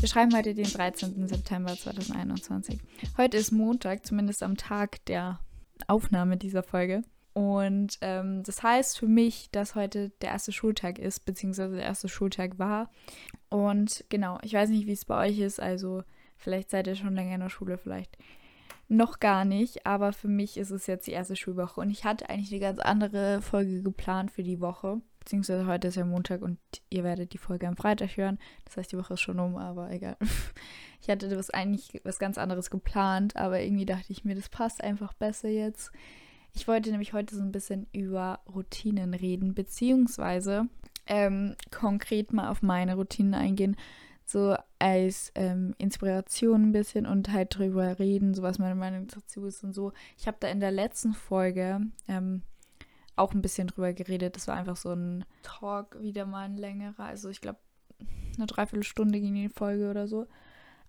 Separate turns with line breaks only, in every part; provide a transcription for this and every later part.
Wir schreiben heute den 13. September 2021. Heute ist Montag, zumindest am Tag der Aufnahme dieser Folge. Und ähm, das heißt für mich, dass heute der erste Schultag ist, beziehungsweise der erste Schultag war. Und genau, ich weiß nicht, wie es bei euch ist. Also vielleicht seid ihr schon länger in der Schule, vielleicht noch gar nicht. Aber für mich ist es jetzt die erste Schulwoche. Und ich hatte eigentlich eine ganz andere Folge geplant für die Woche. Beziehungsweise heute ist ja Montag und ihr werdet die Folge am Freitag hören. Das heißt, die Woche ist schon um, aber egal. Ich hatte das eigentlich was ganz anderes geplant, aber irgendwie dachte ich mir, das passt einfach besser jetzt. Ich wollte nämlich heute so ein bisschen über Routinen reden, beziehungsweise ähm, konkret mal auf meine Routinen eingehen, so als ähm, Inspiration ein bisschen und halt drüber reden, so was meine Meinung dazu ist und so. Ich habe da in der letzten Folge ähm, auch ein bisschen drüber geredet. Das war einfach so ein Talk, wieder mal ein längerer. Also ich glaube, eine Dreiviertelstunde ging die Folge oder so.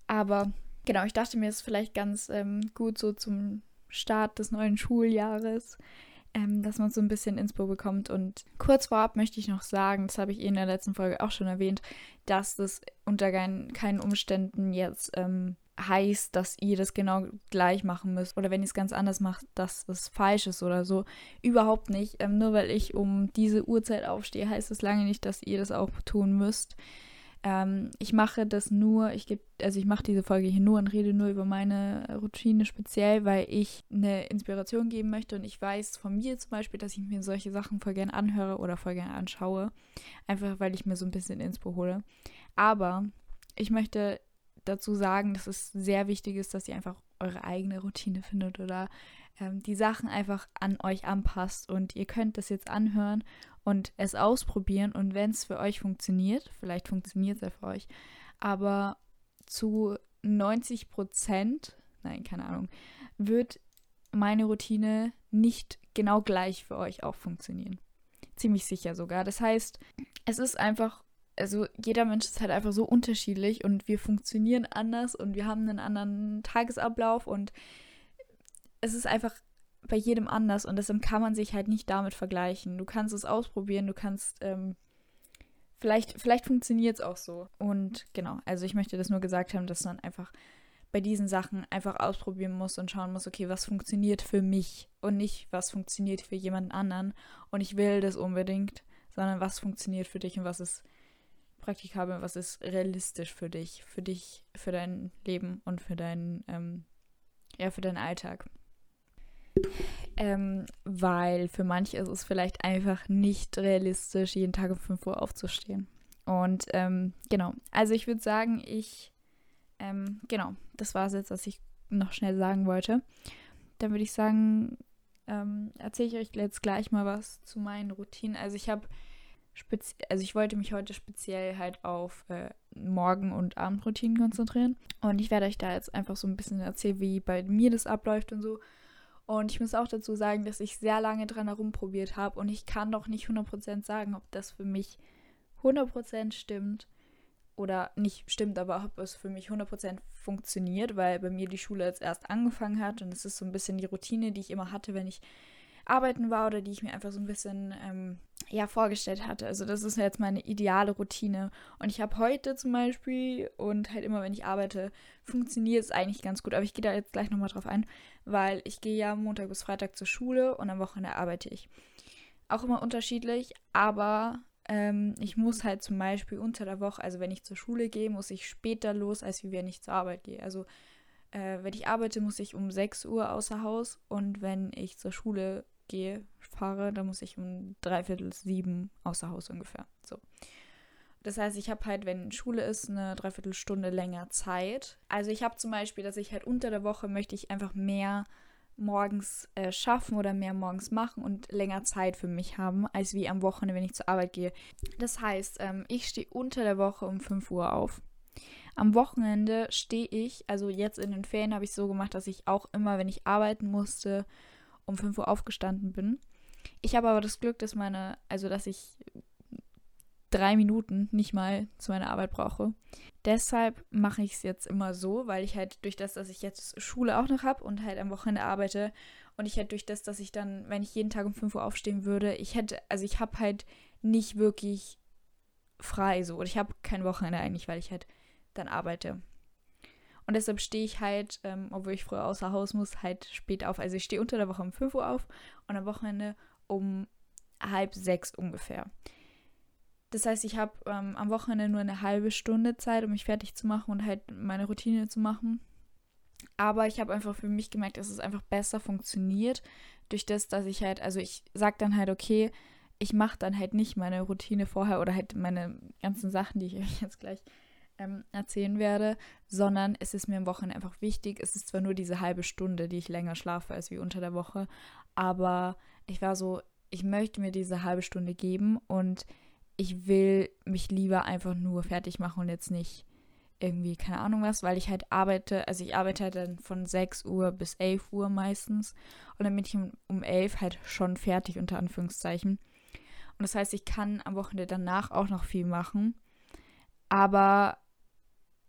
Aber genau, ich dachte mir, es ist vielleicht ganz ähm, gut so zum Start des neuen Schuljahres, ähm, dass man so ein bisschen Inspo bekommt. Und kurz vorab möchte ich noch sagen, das habe ich eh in der letzten Folge auch schon erwähnt, dass das unter keinen Umständen jetzt ähm, heißt, dass ihr das genau gleich machen müsst oder wenn ihr es ganz anders macht, dass es falsch ist oder so. Überhaupt nicht. Ähm, nur weil ich um diese Uhrzeit aufstehe, heißt es lange nicht, dass ihr das auch tun müsst. Ähm, ich mache das nur, ich gebe, also ich mache diese Folge hier nur und rede nur über meine Routine speziell, weil ich eine Inspiration geben möchte und ich weiß von mir zum Beispiel, dass ich mir solche Sachen voll gern anhöre oder voll gern anschaue. Einfach weil ich mir so ein bisschen Inspo hole. Aber ich möchte dazu sagen, dass es sehr wichtig ist, dass ihr einfach eure eigene Routine findet oder ähm, die Sachen einfach an euch anpasst. Und ihr könnt das jetzt anhören und es ausprobieren. Und wenn es für euch funktioniert, vielleicht funktioniert es ja für euch, aber zu 90 Prozent, nein, keine Ahnung, wird meine Routine nicht genau gleich für euch auch funktionieren. Ziemlich sicher sogar. Das heißt, es ist einfach also jeder Mensch ist halt einfach so unterschiedlich und wir funktionieren anders und wir haben einen anderen Tagesablauf und es ist einfach bei jedem anders und deshalb kann man sich halt nicht damit vergleichen. Du kannst es ausprobieren, du kannst, ähm, vielleicht, vielleicht funktioniert es auch so. Und genau, also ich möchte das nur gesagt haben, dass man einfach bei diesen Sachen einfach ausprobieren muss und schauen muss, okay, was funktioniert für mich und nicht, was funktioniert für jemanden anderen. Und ich will das unbedingt, sondern was funktioniert für dich und was ist praktikabel, was ist realistisch für dich, für dich, für dein Leben und für deinen, ähm, ja, für deinen Alltag. Ähm, weil für manche ist es vielleicht einfach nicht realistisch, jeden Tag um 5 Uhr aufzustehen. Und ähm, genau, also ich würde sagen, ich, ähm, genau, das war es jetzt, was ich noch schnell sagen wollte. Dann würde ich sagen, ähm, erzähle ich euch jetzt gleich mal was zu meinen Routinen. Also ich habe also ich wollte mich heute speziell halt auf äh, Morgen- und Abendroutinen konzentrieren. Und ich werde euch da jetzt einfach so ein bisschen erzählen, wie bei mir das abläuft und so. Und ich muss auch dazu sagen, dass ich sehr lange dran herumprobiert habe und ich kann doch nicht 100% sagen, ob das für mich 100% stimmt oder nicht stimmt, aber ob es für mich 100% funktioniert, weil bei mir die Schule jetzt erst angefangen hat und es ist so ein bisschen die Routine, die ich immer hatte, wenn ich arbeiten war oder die ich mir einfach so ein bisschen ähm, ja, vorgestellt hatte. Also das ist jetzt meine ideale Routine. Und ich habe heute zum Beispiel und halt immer, wenn ich arbeite, funktioniert es eigentlich ganz gut. Aber ich gehe da jetzt gleich nochmal drauf ein, weil ich gehe ja Montag bis Freitag zur Schule und am Wochenende arbeite ich. Auch immer unterschiedlich, aber ähm, ich muss halt zum Beispiel unter der Woche, also wenn ich zur Schule gehe, muss ich später los, als wie wenn ich zur Arbeit gehe. Also äh, wenn ich arbeite, muss ich um 6 Uhr außer Haus und wenn ich zur Schule gehe, fahre, dann muss ich um dreiviertel sieben außer Haus ungefähr. So. Das heißt, ich habe halt, wenn Schule ist, eine Dreiviertelstunde länger Zeit. Also ich habe zum Beispiel, dass ich halt unter der Woche möchte ich einfach mehr morgens äh, schaffen oder mehr morgens machen und länger Zeit für mich haben, als wie am Wochenende, wenn ich zur Arbeit gehe. Das heißt, ähm, ich stehe unter der Woche um 5 Uhr auf. Am Wochenende stehe ich, also jetzt in den Ferien habe ich so gemacht, dass ich auch immer, wenn ich arbeiten musste, um 5 Uhr aufgestanden bin. Ich habe aber das Glück, dass meine, also dass ich drei Minuten nicht mal zu meiner Arbeit brauche. Deshalb mache ich es jetzt immer so, weil ich halt durch das, dass ich jetzt Schule auch noch habe und halt am Wochenende arbeite und ich halt durch das, dass ich dann, wenn ich jeden Tag um 5 Uhr aufstehen würde, ich hätte, also ich habe halt nicht wirklich frei so. Und ich habe kein Wochenende eigentlich, weil ich halt dann arbeite. Und deshalb stehe ich halt, ähm, obwohl ich früher außer Haus muss, halt spät auf. Also ich stehe unter der Woche um 5 Uhr auf und am Wochenende um halb sechs ungefähr. Das heißt, ich habe ähm, am Wochenende nur eine halbe Stunde Zeit, um mich fertig zu machen und halt meine Routine zu machen. Aber ich habe einfach für mich gemerkt, dass es einfach besser funktioniert durch das, dass ich halt, also ich sage dann halt, okay, ich mache dann halt nicht meine Routine vorher oder halt meine ganzen Sachen, die ich euch jetzt gleich ähm, erzählen werde, sondern es ist mir am Wochenende einfach wichtig. Es ist zwar nur diese halbe Stunde, die ich länger schlafe als wie unter der Woche, aber ich war so, ich möchte mir diese halbe Stunde geben und ich will mich lieber einfach nur fertig machen und jetzt nicht irgendwie, keine Ahnung was, weil ich halt arbeite, also ich arbeite halt dann von 6 Uhr bis 11 Uhr meistens und dann bin ich um, um 11 halt schon fertig, unter Anführungszeichen. Und das heißt, ich kann am Wochenende danach auch noch viel machen. Aber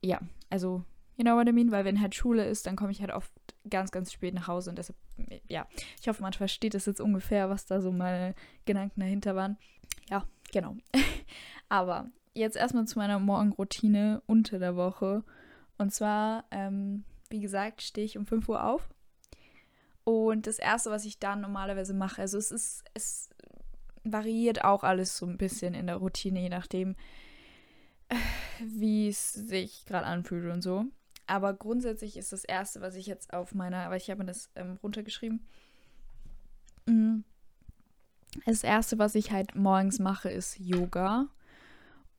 ja, also, you know what I mean? Weil wenn halt Schule ist, dann komme ich halt oft ganz, ganz spät nach Hause. Und deshalb, ja, ich hoffe, man versteht das jetzt ungefähr, was da so meine Gedanken dahinter waren. Ja, genau. Aber jetzt erstmal zu meiner Morgenroutine unter der Woche. Und zwar, ähm, wie gesagt, stehe ich um 5 Uhr auf. Und das Erste, was ich dann normalerweise mache, also es ist, es variiert auch alles so ein bisschen in der Routine, je nachdem, wie es sich gerade anfühlt und so. Aber grundsätzlich ist das Erste, was ich jetzt auf meiner, weil ich habe mir das ähm, runtergeschrieben, mm, das Erste, was ich halt morgens mache, ist Yoga.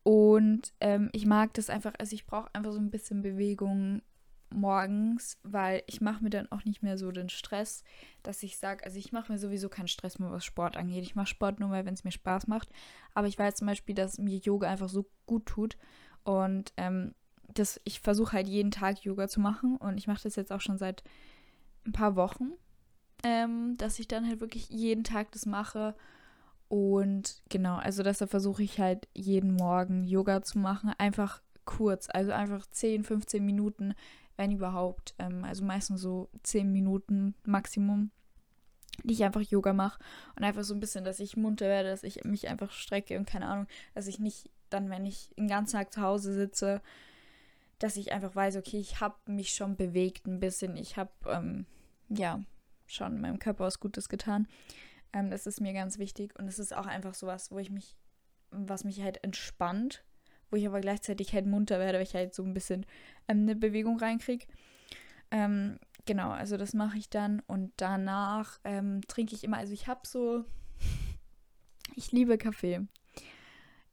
Und ähm, ich mag das einfach, also ich brauche einfach so ein bisschen Bewegung morgens, weil ich mache mir dann auch nicht mehr so den Stress, dass ich sage, also ich mache mir sowieso keinen Stress mehr, was Sport angeht. Ich mache Sport nur, weil wenn es mir Spaß macht. Aber ich weiß zum Beispiel, dass mir Yoga einfach so gut tut. Und ähm, das, ich versuche halt jeden Tag Yoga zu machen. Und ich mache das jetzt auch schon seit ein paar Wochen, ähm, dass ich dann halt wirklich jeden Tag das mache. Und genau, also deshalb versuche ich halt jeden Morgen Yoga zu machen. Einfach kurz, also einfach 10, 15 Minuten wenn überhaupt. Ähm, also meistens so 10 Minuten Maximum, die ich einfach Yoga mache und einfach so ein bisschen, dass ich munter werde, dass ich mich einfach strecke und keine Ahnung, dass ich nicht dann, wenn ich den ganzen Tag zu Hause sitze, dass ich einfach weiß, okay, ich habe mich schon bewegt ein bisschen, ich habe ähm, ja schon meinem Körper was Gutes getan. Ähm, das ist mir ganz wichtig und es ist auch einfach sowas, wo ich mich, was mich halt entspannt wo ich aber gleichzeitig halt munter werde, weil ich halt so ein bisschen ähm, eine Bewegung reinkriege. Ähm, genau, also das mache ich dann und danach ähm, trinke ich immer, also ich habe so, ich liebe Kaffee.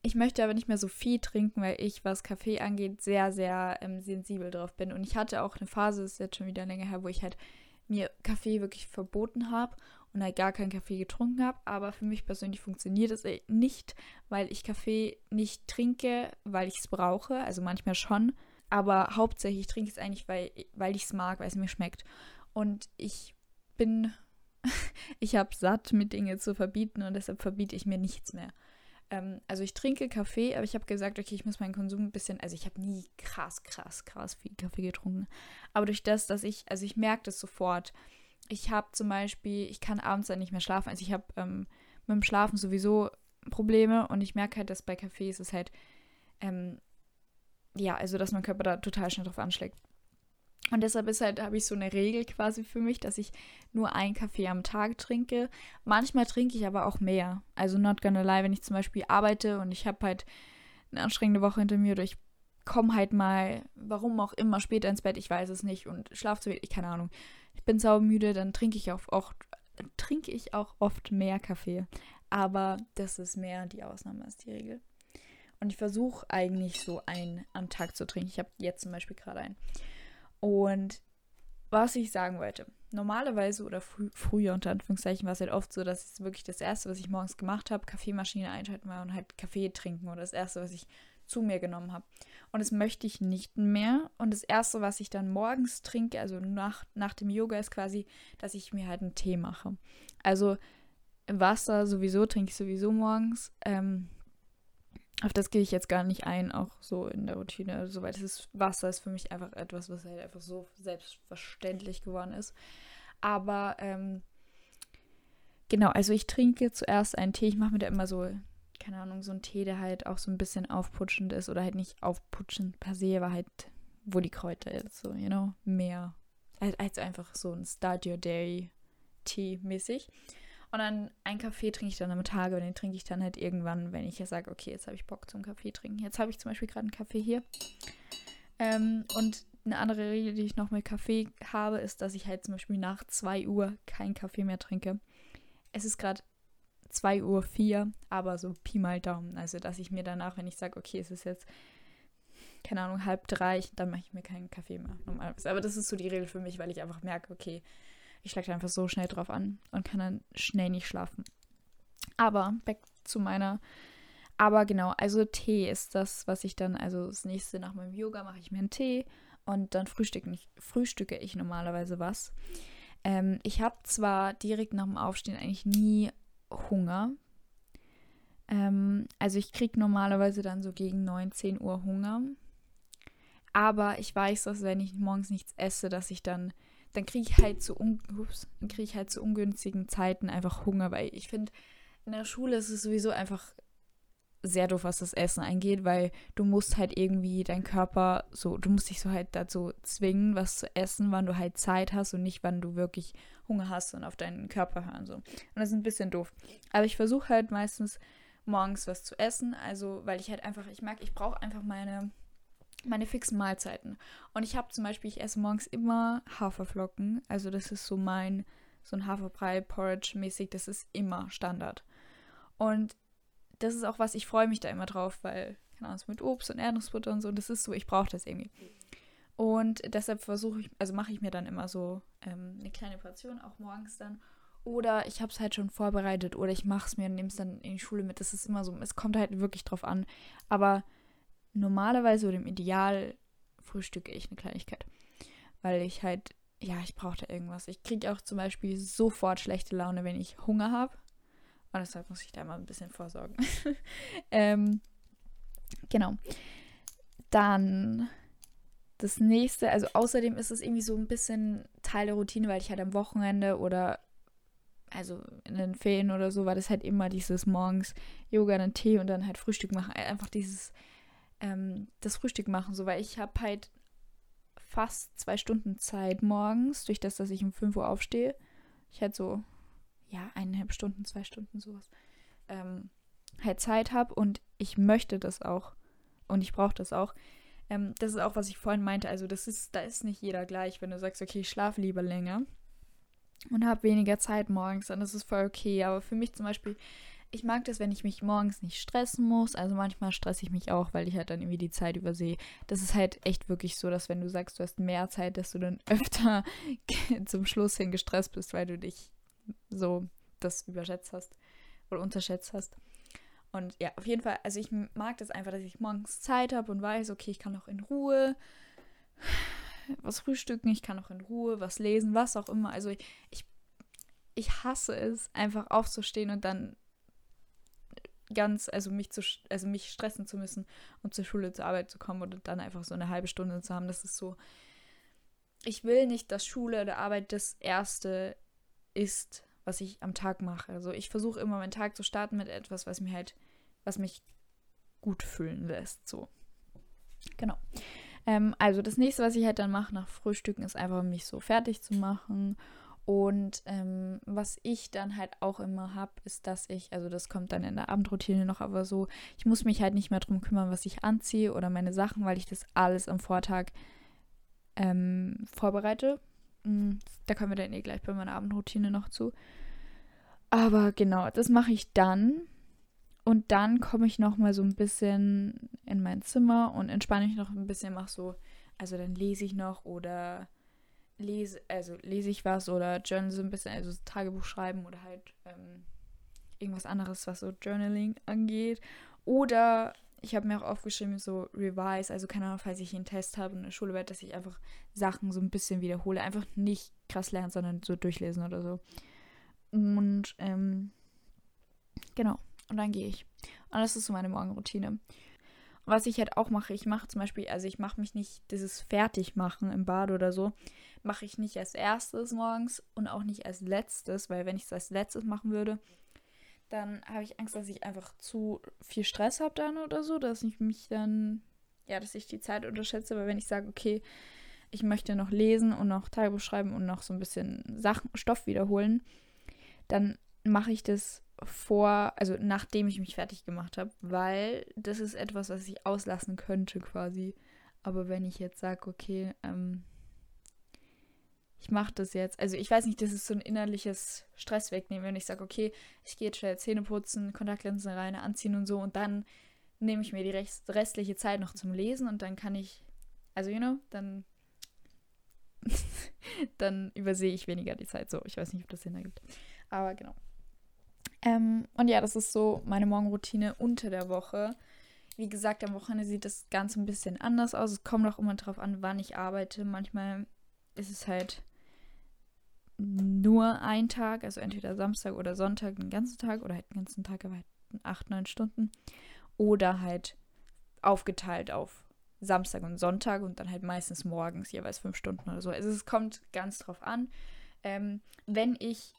Ich möchte aber nicht mehr so viel trinken, weil ich, was Kaffee angeht, sehr, sehr ähm, sensibel drauf bin. Und ich hatte auch eine Phase, das ist jetzt schon wieder länger her, wo ich halt mir Kaffee wirklich verboten habe und halt gar keinen Kaffee getrunken habe. Aber für mich persönlich funktioniert es nicht, weil ich Kaffee nicht trinke, weil ich es brauche. Also manchmal schon. Aber hauptsächlich trinke ich es eigentlich, weil, weil ich es mag, weil es mir schmeckt. Und ich bin, ich habe satt, mit Dinge zu verbieten und deshalb verbiete ich mir nichts mehr. Ähm, also ich trinke Kaffee, aber ich habe gesagt, okay, ich muss meinen Konsum ein bisschen, also ich habe nie krass, krass, krass viel Kaffee getrunken. Aber durch das, dass ich, also ich merke das sofort. Ich habe zum Beispiel, ich kann abends dann nicht mehr schlafen. Also ich habe ähm, mit dem Schlafen sowieso Probleme und ich merke halt, dass bei Kaffee ist es halt, ähm, ja, also dass mein Körper da total schnell drauf anschlägt. Und deshalb ist halt, habe ich so eine Regel quasi für mich, dass ich nur einen Kaffee am Tag trinke. Manchmal trinke ich aber auch mehr. Also not gonna lie, wenn ich zum Beispiel arbeite und ich habe halt eine anstrengende Woche hinter mir oder ich komme halt mal, warum auch immer, später ins Bett, ich weiß es nicht und schlafe zu wenig, keine Ahnung. Ich bin saumüde, dann trinke ich auch oft, trinke ich auch oft mehr Kaffee. Aber das ist mehr die Ausnahme als die Regel. Und ich versuche eigentlich so einen am Tag zu trinken. Ich habe jetzt zum Beispiel gerade einen. Und was ich sagen wollte, normalerweise oder frü früher unter Anführungszeichen war es halt oft so, dass es wirklich das Erste, was ich morgens gemacht habe, Kaffeemaschine einschalten war und halt Kaffee trinken oder das Erste, was ich zu mir genommen habe. Und das möchte ich nicht mehr. Und das Erste, was ich dann morgens trinke, also nach, nach dem Yoga, ist quasi, dass ich mir halt einen Tee mache. Also Wasser sowieso trinke ich sowieso morgens. Ähm, auf das gehe ich jetzt gar nicht ein, auch so in der Routine. Soweit also, ist Wasser ist für mich einfach etwas, was halt einfach so selbstverständlich geworden ist. Aber ähm, genau, also ich trinke zuerst einen Tee. Ich mache mir da immer so, keine Ahnung, so einen Tee, der halt auch so ein bisschen aufputschend ist oder halt nicht aufputschend per se, aber halt, wo die Kräuter ist, so, you know, mehr. Als, als einfach so ein Start Your Day Tee mäßig. Und dann einen Kaffee trinke ich dann am Tag und den trinke ich dann halt irgendwann, wenn ich ja sage, okay, jetzt habe ich Bock zum Kaffee trinken. Jetzt habe ich zum Beispiel gerade einen Kaffee hier. Ähm, und eine andere Regel, die ich noch mit Kaffee habe, ist, dass ich halt zum Beispiel nach 2 Uhr keinen Kaffee mehr trinke. Es ist gerade 2 Uhr 4, aber so Pi mal Daumen. Also, dass ich mir danach, wenn ich sage, okay, es ist jetzt, keine Ahnung, halb drei, dann mache ich mir keinen Kaffee mehr. Normalerweise. Aber das ist so die Regel für mich, weil ich einfach merke, okay, ich schlage einfach so schnell drauf an und kann dann schnell nicht schlafen. Aber back zu meiner. Aber genau, also Tee ist das, was ich dann, also das nächste nach meinem Yoga mache ich mir einen Tee und dann frühstücke ich, frühstücke ich normalerweise was. Ähm, ich habe zwar direkt nach dem Aufstehen eigentlich nie Hunger. Ähm, also ich kriege normalerweise dann so gegen 19 Uhr Hunger. Aber ich weiß, dass wenn ich morgens nichts esse, dass ich dann dann kriege ich halt kriege ich halt zu ungünstigen Zeiten einfach Hunger, weil ich finde, in der Schule ist es sowieso einfach sehr doof, was das Essen angeht, weil du musst halt irgendwie dein Körper so, du musst dich so halt dazu zwingen, was zu essen, wann du halt Zeit hast und nicht, wann du wirklich Hunger hast und auf deinen Körper hören so. Und das ist ein bisschen doof. Aber ich versuche halt meistens morgens was zu essen, also weil ich halt einfach, ich mag, ich brauche einfach meine meine fixen Mahlzeiten. Und ich habe zum Beispiel, ich esse morgens immer Haferflocken. Also das ist so mein, so ein Haferbrei-Porridge-mäßig, das ist immer Standard. Und das ist auch was, ich freue mich da immer drauf, weil, keine Ahnung, mit Obst und Erdnussbutter und so, das ist so, ich brauche das irgendwie. Und deshalb versuche ich, also mache ich mir dann immer so ähm, eine kleine Portion, auch morgens dann. Oder ich habe es halt schon vorbereitet oder ich mache es mir und nehme es dann in die Schule mit. Das ist immer so, es kommt halt wirklich drauf an. Aber normalerweise oder im Ideal frühstücke ich eine Kleinigkeit. Weil ich halt, ja, ich brauche da irgendwas. Ich kriege auch zum Beispiel sofort schlechte Laune, wenn ich Hunger habe. Und deshalb muss ich da mal ein bisschen vorsorgen. ähm, genau. Dann das nächste, also außerdem ist es irgendwie so ein bisschen Teil der Routine, weil ich halt am Wochenende oder also in den Ferien oder so war das halt immer dieses morgens Yoga, dann Tee und dann halt Frühstück machen. Einfach dieses ähm, das Frühstück machen, so weil ich habe halt fast zwei Stunden Zeit morgens, durch das, dass ich um 5 Uhr aufstehe. Ich halt so, ja, eineinhalb Stunden, zwei Stunden, sowas, ähm, halt Zeit habe und ich möchte das auch und ich brauche das auch. Ähm, das ist auch, was ich vorhin meinte. Also, das ist, da ist nicht jeder gleich, wenn du sagst, okay, ich schlafe lieber länger und habe weniger Zeit morgens, dann ist es voll okay. Aber für mich zum Beispiel, ich mag das, wenn ich mich morgens nicht stressen muss. Also manchmal stresse ich mich auch, weil ich halt dann irgendwie die Zeit übersehe. Das ist halt echt wirklich so, dass wenn du sagst, du hast mehr Zeit, dass du dann öfter zum Schluss hin gestresst bist, weil du dich so das überschätzt hast oder unterschätzt hast. Und ja, auf jeden Fall, also ich mag das einfach, dass ich morgens Zeit habe und weiß, okay, ich kann noch in Ruhe was frühstücken, ich kann noch in Ruhe was lesen, was auch immer. Also ich, ich, ich hasse es, einfach aufzustehen und dann ganz, also mich zu, also mich stressen zu müssen, um zur Schule, zur Arbeit zu kommen und dann einfach so eine halbe Stunde zu haben. Das ist so. Ich will nicht, dass Schule oder Arbeit das erste ist, was ich am Tag mache. Also ich versuche immer meinen Tag zu starten mit etwas, was mir halt, was mich gut fühlen lässt. So. Genau. Ähm, also das nächste, was ich halt dann mache nach Frühstücken, ist einfach mich so fertig zu machen und ähm, was ich dann halt auch immer habe, ist, dass ich, also das kommt dann in der Abendroutine noch, aber so, ich muss mich halt nicht mehr darum kümmern, was ich anziehe oder meine Sachen, weil ich das alles am Vortag ähm, vorbereite. Mhm, da kommen wir dann eh gleich bei meiner Abendroutine noch zu. Aber genau, das mache ich dann. Und dann komme ich noch mal so ein bisschen in mein Zimmer und entspanne mich noch ein bisschen, mache so, also dann lese ich noch oder lese, also lese ich was oder journal so ein bisschen, also Tagebuch schreiben oder halt ähm, irgendwas anderes, was so Journaling angeht. Oder ich habe mir auch aufgeschrieben, so Revise, also keine Ahnung, falls ich einen Test habe der Schule werde, dass ich einfach Sachen so ein bisschen wiederhole. Einfach nicht krass lernen, sondern so durchlesen oder so. Und ähm, genau, Und dann gehe ich. Und das ist so meine Morgenroutine. Und was ich halt auch mache, ich mache zum Beispiel, also ich mache mich nicht dieses Fertigmachen im Bad oder so, mache ich nicht als erstes morgens und auch nicht als letztes, weil wenn ich es als letztes machen würde, dann habe ich Angst, dass ich einfach zu viel Stress habe dann oder so, dass ich mich dann, ja, dass ich die Zeit unterschätze, weil wenn ich sage, okay, ich möchte noch lesen und noch Tagebuch schreiben und noch so ein bisschen Sachen, Stoff wiederholen, dann mache ich das vor, also nachdem ich mich fertig gemacht habe, weil das ist etwas, was ich auslassen könnte quasi. Aber wenn ich jetzt sage, okay, ähm, ich mache das jetzt, also ich weiß nicht, das ist so ein innerliches Stress wegnehmen, wenn ich sage, okay, ich gehe jetzt schnell Zähne putzen, Kontaktlinsen rein, anziehen und so und dann nehme ich mir die restliche Zeit noch zum Lesen und dann kann ich, also you know, dann dann übersehe ich weniger die Zeit so. Ich weiß nicht, ob das Sinn ergibt. Aber genau. Ähm, und ja, das ist so meine Morgenroutine unter der Woche. Wie gesagt, am Wochenende sieht das Ganze ein bisschen anders aus. Es kommt auch immer darauf an, wann ich arbeite. Manchmal ist es halt nur ein Tag, also entweder Samstag oder Sonntag den ganzen Tag oder halt den ganzen Tag, aber halt acht, neun Stunden. Oder halt aufgeteilt auf Samstag und Sonntag und dann halt meistens morgens jeweils fünf Stunden oder so. Also es kommt ganz drauf an. Ähm, wenn ich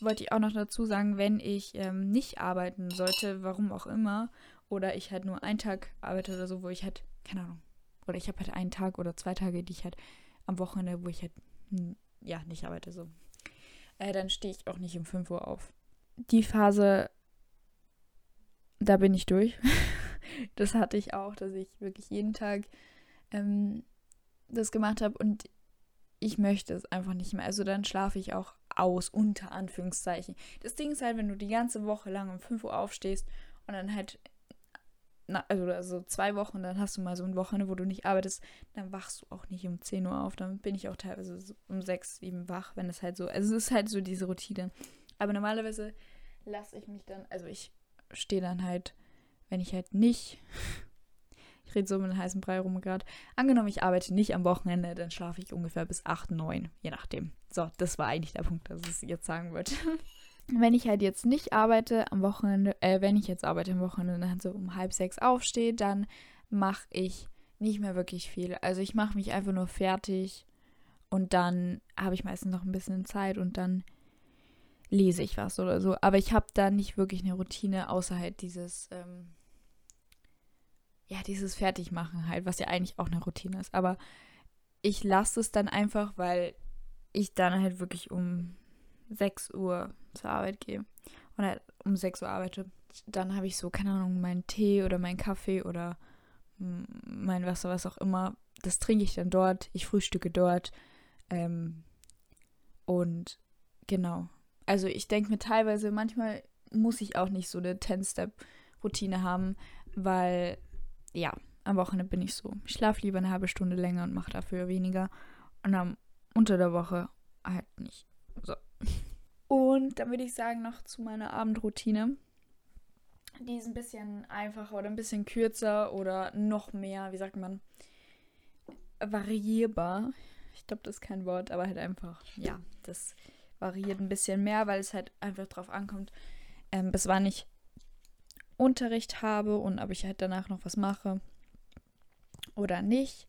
wollte ich auch noch dazu sagen, wenn ich ähm, nicht arbeiten sollte, warum auch immer, oder ich halt nur einen Tag arbeite oder so, wo ich halt, keine Ahnung, oder ich habe halt einen Tag oder zwei Tage, die ich halt am Wochenende, wo ich halt, hm, ja, nicht arbeite, so, äh, dann stehe ich auch nicht um 5 Uhr auf. Die Phase, da bin ich durch. das hatte ich auch, dass ich wirklich jeden Tag ähm, das gemacht habe und ich möchte es einfach nicht mehr. Also dann schlafe ich auch aus, unter Anführungszeichen. Das Ding ist halt, wenn du die ganze Woche lang um 5 Uhr aufstehst und dann halt, na, also, also zwei Wochen, dann hast du mal so ein Wochenende, wo du nicht arbeitest, dann wachst du auch nicht um 10 Uhr auf. Dann bin ich auch teilweise so um 6, 7 wach, wenn es halt so, also es ist halt so diese Routine. Aber normalerweise lasse ich mich dann, also ich stehe dann halt, wenn ich halt nicht ich rede so mit einem heißen Brei rum gerade. Angenommen, ich arbeite nicht am Wochenende, dann schlafe ich ungefähr bis 8, 9, je nachdem. So, das war eigentlich der Punkt, dass ich es jetzt sagen wollte. wenn ich halt jetzt nicht arbeite am Wochenende, äh, wenn ich jetzt arbeite am Wochenende, dann so um halb sechs aufstehe, dann mache ich nicht mehr wirklich viel. Also ich mache mich einfach nur fertig und dann habe ich meistens noch ein bisschen Zeit und dann lese ich was oder so. Aber ich habe da nicht wirklich eine Routine, außer halt dieses ähm, ja, dieses Fertigmachen halt, was ja eigentlich auch eine Routine ist. Aber ich lasse es dann einfach, weil ich dann halt wirklich um 6 Uhr zur Arbeit gehe und halt um 6 Uhr arbeite. Dann habe ich so, keine Ahnung, meinen Tee oder meinen Kaffee oder mein Wasser, was auch immer. Das trinke ich dann dort. Ich frühstücke dort. Ähm, und genau. Also ich denke mir teilweise, manchmal muss ich auch nicht so eine 10-Step-Routine haben, weil ja, am Wochenende bin ich so. Ich schlafe lieber eine halbe Stunde länger und mache dafür weniger. Und am unter der Woche halt nicht. So. Und dann würde ich sagen, noch zu meiner Abendroutine. Die ist ein bisschen einfacher oder ein bisschen kürzer oder noch mehr, wie sagt man, variierbar. Ich glaube, das ist kein Wort, aber halt einfach, ja, das variiert ein bisschen mehr, weil es halt einfach drauf ankommt, ähm, bis wann ich Unterricht habe und ob ich halt danach noch was mache oder nicht.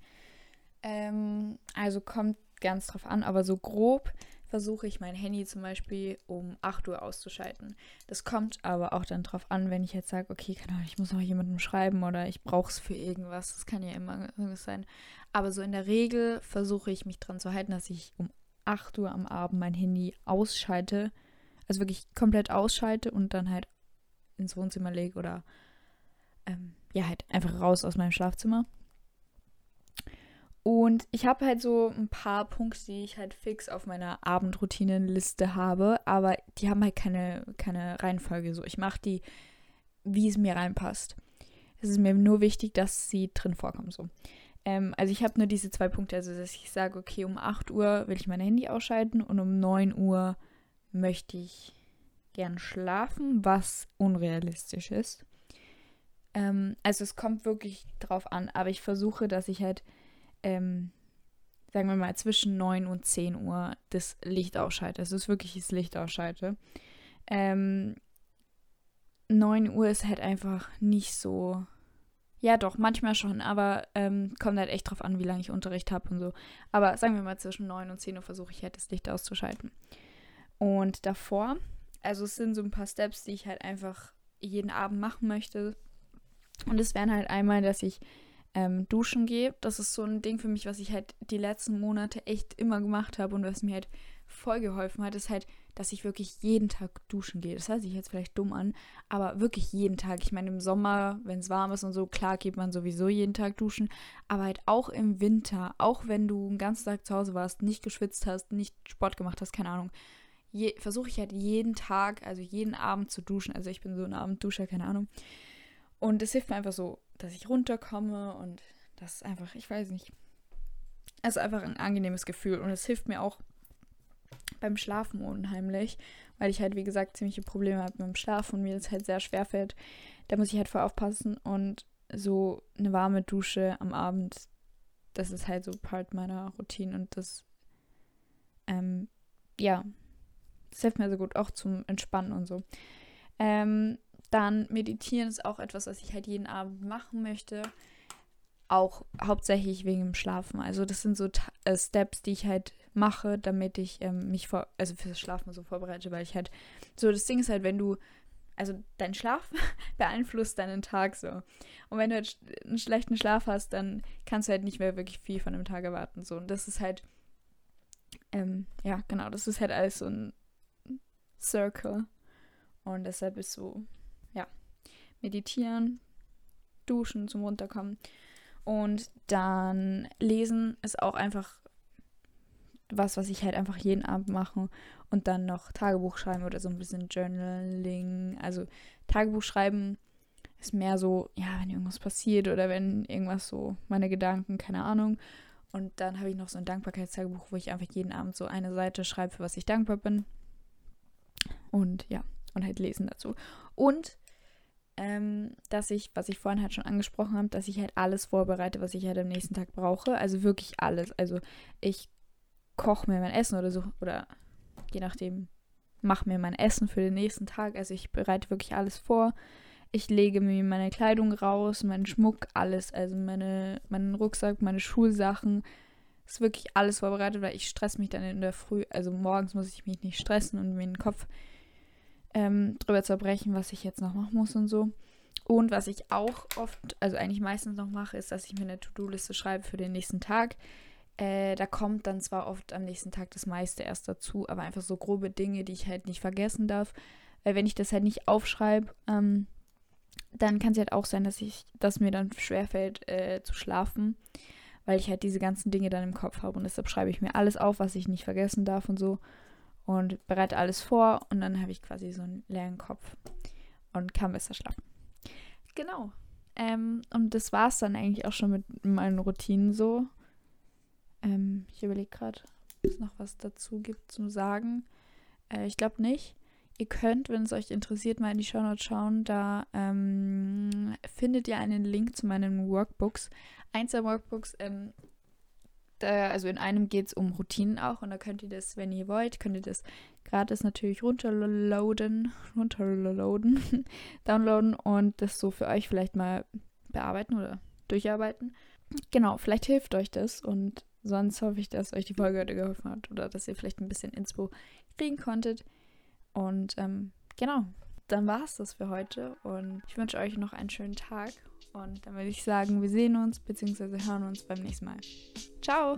Ähm, also kommt ganz drauf an, aber so grob versuche ich mein Handy zum Beispiel um 8 Uhr auszuschalten. Das kommt aber auch dann drauf an, wenn ich jetzt sage, okay, keine Ahnung, ich muss noch jemandem schreiben oder ich brauche es für irgendwas. Das kann ja immer irgendwas sein. Aber so in der Regel versuche ich mich dran zu halten, dass ich um 8 Uhr am Abend mein Handy ausschalte. Also wirklich komplett ausschalte und dann halt ins Wohnzimmer lege oder ähm, ja, halt einfach raus aus meinem Schlafzimmer. Und ich habe halt so ein paar Punkte, die ich halt fix auf meiner Abendroutinenliste habe, aber die haben halt keine, keine Reihenfolge. So, ich mache die, wie es mir reinpasst. Es ist mir nur wichtig, dass sie drin vorkommen. So. Ähm, also ich habe nur diese zwei Punkte, also dass ich sage, okay, um 8 Uhr will ich mein Handy ausschalten und um 9 Uhr möchte ich gern schlafen, was unrealistisch ist. Ähm, also es kommt wirklich drauf an, aber ich versuche, dass ich halt, ähm, sagen wir mal, zwischen 9 und 10 Uhr das Licht ausschalte. Also es ist wirklich das Licht ausschalte. Ähm, 9 Uhr ist halt einfach nicht so. Ja, doch, manchmal schon, aber ähm, kommt halt echt drauf an, wie lange ich Unterricht habe und so. Aber sagen wir mal, zwischen 9 und 10 Uhr versuche ich halt das Licht auszuschalten. Und davor, also es sind so ein paar Steps, die ich halt einfach jeden Abend machen möchte. Und es wären halt einmal, dass ich ähm, duschen gehe. Das ist so ein Ding für mich, was ich halt die letzten Monate echt immer gemacht habe und was mir halt voll geholfen hat, ist halt, dass ich wirklich jeden Tag duschen gehe. Das hört sich jetzt vielleicht dumm an, aber wirklich jeden Tag. Ich meine, im Sommer, wenn es warm ist und so, klar geht man sowieso jeden Tag duschen, aber halt auch im Winter, auch wenn du einen ganzen Tag zu Hause warst, nicht geschwitzt hast, nicht Sport gemacht hast, keine Ahnung, versuche ich halt jeden Tag, also jeden Abend zu duschen. Also ich bin so ein Abendduscher, keine Ahnung. Und es hilft mir einfach so, dass ich runterkomme und das ist einfach, ich weiß nicht. Es ist einfach ein angenehmes Gefühl und es hilft mir auch beim Schlafen unheimlich, weil ich halt, wie gesagt, ziemliche Probleme habe mit dem Schlaf und mir das halt sehr schwer fällt. Da muss ich halt voll aufpassen und so eine warme Dusche am Abend, das ist halt so Part meiner Routine und das, ähm, ja, das hilft mir so gut, auch zum Entspannen und so. Ähm, dann meditieren ist auch etwas, was ich halt jeden Abend machen möchte. Auch hauptsächlich wegen dem Schlafen. Also das sind so äh, Steps, die ich halt mache, damit ich ähm, mich vor, also fürs Schlafen so vorbereite, weil ich halt, so das Ding ist halt, wenn du, also dein Schlaf beeinflusst deinen Tag so. Und wenn du halt einen schlechten Schlaf hast, dann kannst du halt nicht mehr wirklich viel von dem Tag erwarten. So. Und das ist halt, ähm, ja, genau, das ist halt alles so ein Circle. Und deshalb ist so, meditieren, duschen zum Runterkommen. Und dann lesen ist auch einfach was, was ich halt einfach jeden Abend mache. Und dann noch Tagebuch schreiben oder so ein bisschen Journaling. Also Tagebuch schreiben ist mehr so, ja, wenn irgendwas passiert oder wenn irgendwas so, meine Gedanken, keine Ahnung. Und dann habe ich noch so ein Dankbarkeitstagebuch, wo ich einfach jeden Abend so eine Seite schreibe, für was ich dankbar bin. Und ja, und halt lesen dazu. Und ähm, dass ich, was ich vorhin halt schon angesprochen habe, dass ich halt alles vorbereite, was ich halt am nächsten Tag brauche. Also wirklich alles. Also ich koche mir mein Essen oder so, oder je nachdem, mache mir mein Essen für den nächsten Tag. Also ich bereite wirklich alles vor. Ich lege mir meine Kleidung raus, meinen Schmuck, alles. Also meine, meinen Rucksack, meine Schulsachen. Ist wirklich alles vorbereitet, weil ich stress mich dann in der Früh. Also morgens muss ich mich nicht stressen und mir den Kopf ähm, drüber zerbrechen, was ich jetzt noch machen muss und so. Und was ich auch oft, also eigentlich meistens noch mache, ist, dass ich mir eine To-Do-Liste schreibe für den nächsten Tag. Äh, da kommt dann zwar oft am nächsten Tag das meiste erst dazu, aber einfach so grobe Dinge, die ich halt nicht vergessen darf. Weil wenn ich das halt nicht aufschreibe, ähm, dann kann es halt auch sein, dass ich, dass mir dann schwerfällt äh, zu schlafen, weil ich halt diese ganzen Dinge dann im Kopf habe. Und deshalb schreibe ich mir alles auf, was ich nicht vergessen darf und so und bereite alles vor und dann habe ich quasi so einen leeren Kopf und kann besser schlafen. Genau. Ähm, und das war es dann eigentlich auch schon mit meinen Routinen so. Ähm, ich überlege gerade, ob es noch was dazu gibt zum Sagen. Äh, ich glaube nicht. Ihr könnt, wenn es euch interessiert, mal in die Show Notes schauen. Da ähm, findet ihr einen Link zu meinen Workbooks. Eins der Workbooks ähm, da, also in einem geht es um Routinen auch und da könnt ihr das, wenn ihr wollt, könnt ihr das gratis natürlich runterladen, runterladen, downloaden und das so für euch vielleicht mal bearbeiten oder durcharbeiten. Genau, vielleicht hilft euch das und sonst hoffe ich, dass euch die Folge heute geholfen hat oder dass ihr vielleicht ein bisschen Inspo kriegen konntet. Und ähm, genau, dann war es das für heute und ich wünsche euch noch einen schönen Tag und dann würde ich sagen, wir sehen uns bzw. hören uns beim nächsten Mal. Ciao!